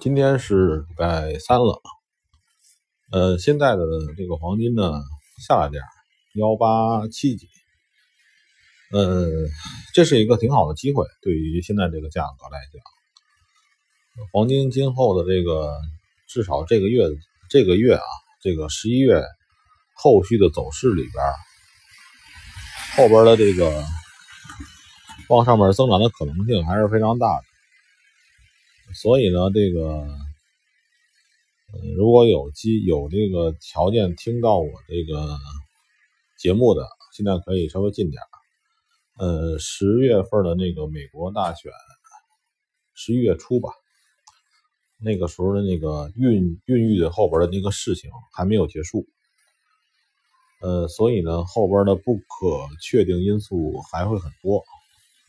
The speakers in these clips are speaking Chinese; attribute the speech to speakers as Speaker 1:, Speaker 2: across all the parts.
Speaker 1: 今天是礼拜三了，呃，现在的这个黄金呢下了点，幺八七几，呃，这是一个挺好的机会，对于现在这个价格来讲，黄金今后的这个至少这个月这个月啊，这个十一月后续的走势里边，后边的这个往上面增长的可能性还是非常大的。所以呢，这个，呃，如果有机有这个条件听到我这个节目的，现在可以稍微近点呃，十月份的那个美国大选，十一月初吧，那个时候的那个孕孕育的后边的那个事情还没有结束，呃，所以呢，后边的不可确定因素还会很多，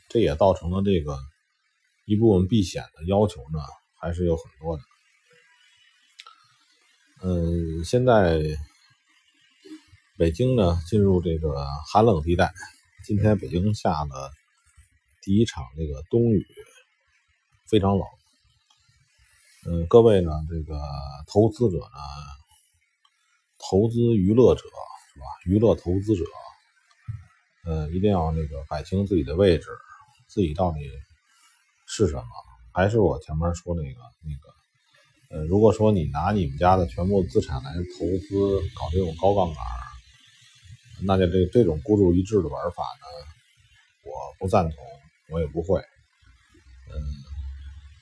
Speaker 1: 这也造成了这个。一部分避险的要求呢，还是有很多的。嗯，现在北京呢进入这个寒冷地带，今天北京下了第一场这个冬雨，非常冷。嗯，各位呢，这个投资者呢，投资娱乐者是吧？娱乐投资者，呃，一定要那个摆清自己的位置，自己到底。是什么？还是我前面说那个那个，呃，如果说你拿你们家的全部资产来投资搞这种高杠杆，那就这这种孤注一掷的玩法呢，我不赞同，我也不会。嗯，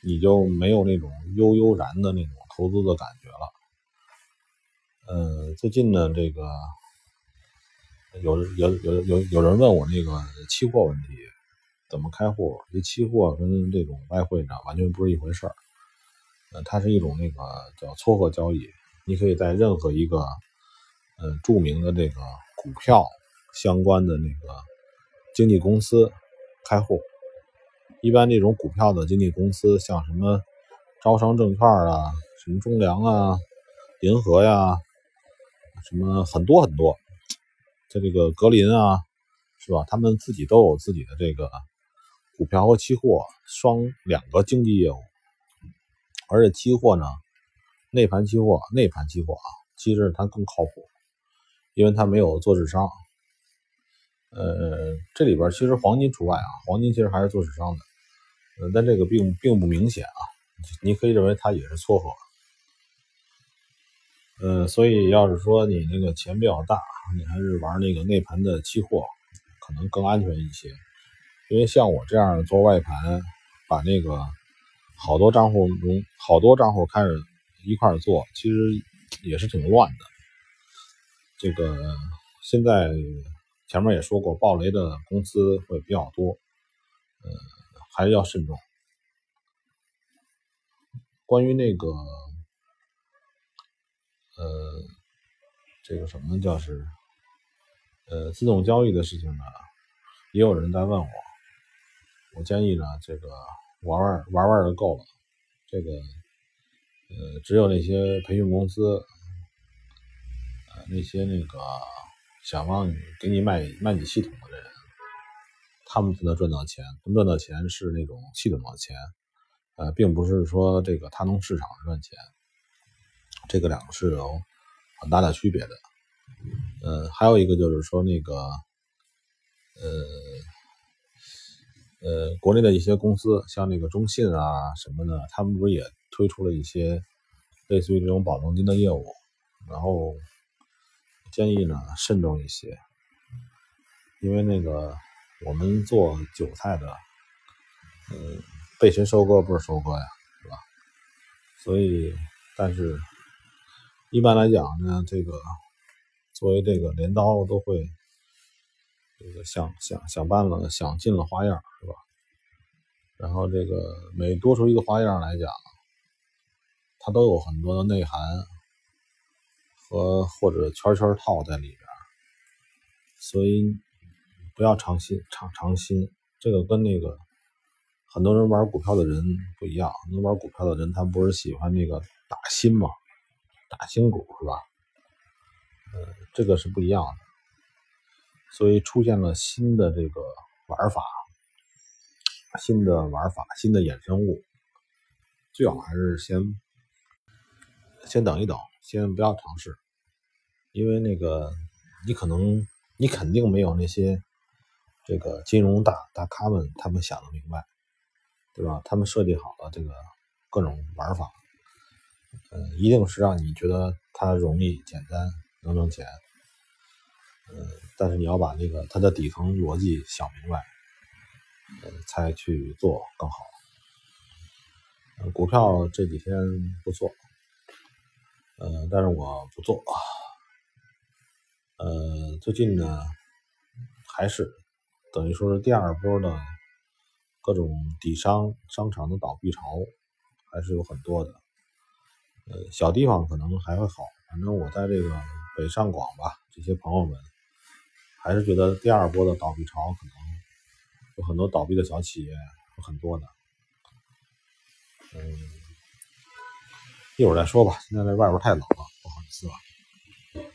Speaker 1: 你就没有那种悠悠然的那种投资的感觉了。嗯，最近呢，这个有有有有有人问我那个期货问题。怎么开户？这期货跟这种外汇呢，完全不是一回事儿。呃，它是一种那个叫撮合交易。你可以在任何一个呃著名的这个股票相关的那个经纪公司开户。一般这种股票的经纪公司，像什么招商证券啊、什么中粮啊、银河呀，什么很多很多，在这个格林啊，是吧？他们自己都有自己的这个。股票和期货双两个经济业务，而且期货呢，内盘期货、内盘期货啊，其实它更靠谱，因为它没有做市商。呃，这里边其实黄金除外啊，黄金其实还是做市商的，呃，但这个并并不明显啊，你可以认为它也是撮合。呃，所以要是说你那个钱比较大，你还是玩那个内盘的期货，可能更安全一些。因为像我这样做外盘，把那个好多账户中好多账户开始一块做，其实也是挺乱的。这个现在前面也说过，暴雷的公司会比较多，呃，还是要慎重。关于那个，呃，这个什么叫是，呃，自动交易的事情呢？也有人在问我。我建议呢，这个玩玩玩玩就够了。这个，呃，只有那些培训公司，呃，那些那个想让你给你卖卖你系统的人，他们才能赚到钱。他们赚到钱是那种系统的钱，呃，并不是说这个他能市场赚钱。这个两个是有很大的区别的。呃，还有一个就是说那个，呃。呃，国内的一些公司，像那个中信啊什么的，他们不是也推出了一些类似于这种保证金的业务？然后建议呢慎重一些，因为那个我们做韭菜的，呃，被谁收割不是收割呀，是吧？所以，但是一般来讲呢，这个作为这个镰刀都会。这个想想想办了，想尽了花样，是吧？然后这个每多出一个花样来讲，它都有很多的内涵和或者圈圈套在里边，所以不要尝新尝尝新。这个跟那个很多人玩股票的人不一样，能玩股票的人他不是喜欢那个打新吗？打新股是吧？呃，这个是不一样的。所以出现了新的这个玩法，新的玩法，新的衍生物。最好还是先先等一等，先不要尝试，因为那个你可能你肯定没有那些这个金融大大咖们他们想的明白，对吧？他们设计好了这个各种玩法，嗯，一定是让你觉得它容易简单能挣钱，呃，但是你要把那个它的底层逻辑想明白。呃，才去做更好。股票这几天不错，呃，但是我不做。呃，最近呢，还是等于说是第二波的各种底商商场的倒闭潮，还是有很多的。呃，小地方可能还会好，反正我在这个北上广吧，这些朋友们还是觉得第二波的倒闭潮可能。有很多倒闭的小企业，有很多的，嗯，一会儿再说吧。现在这外边太冷了，不好意思了。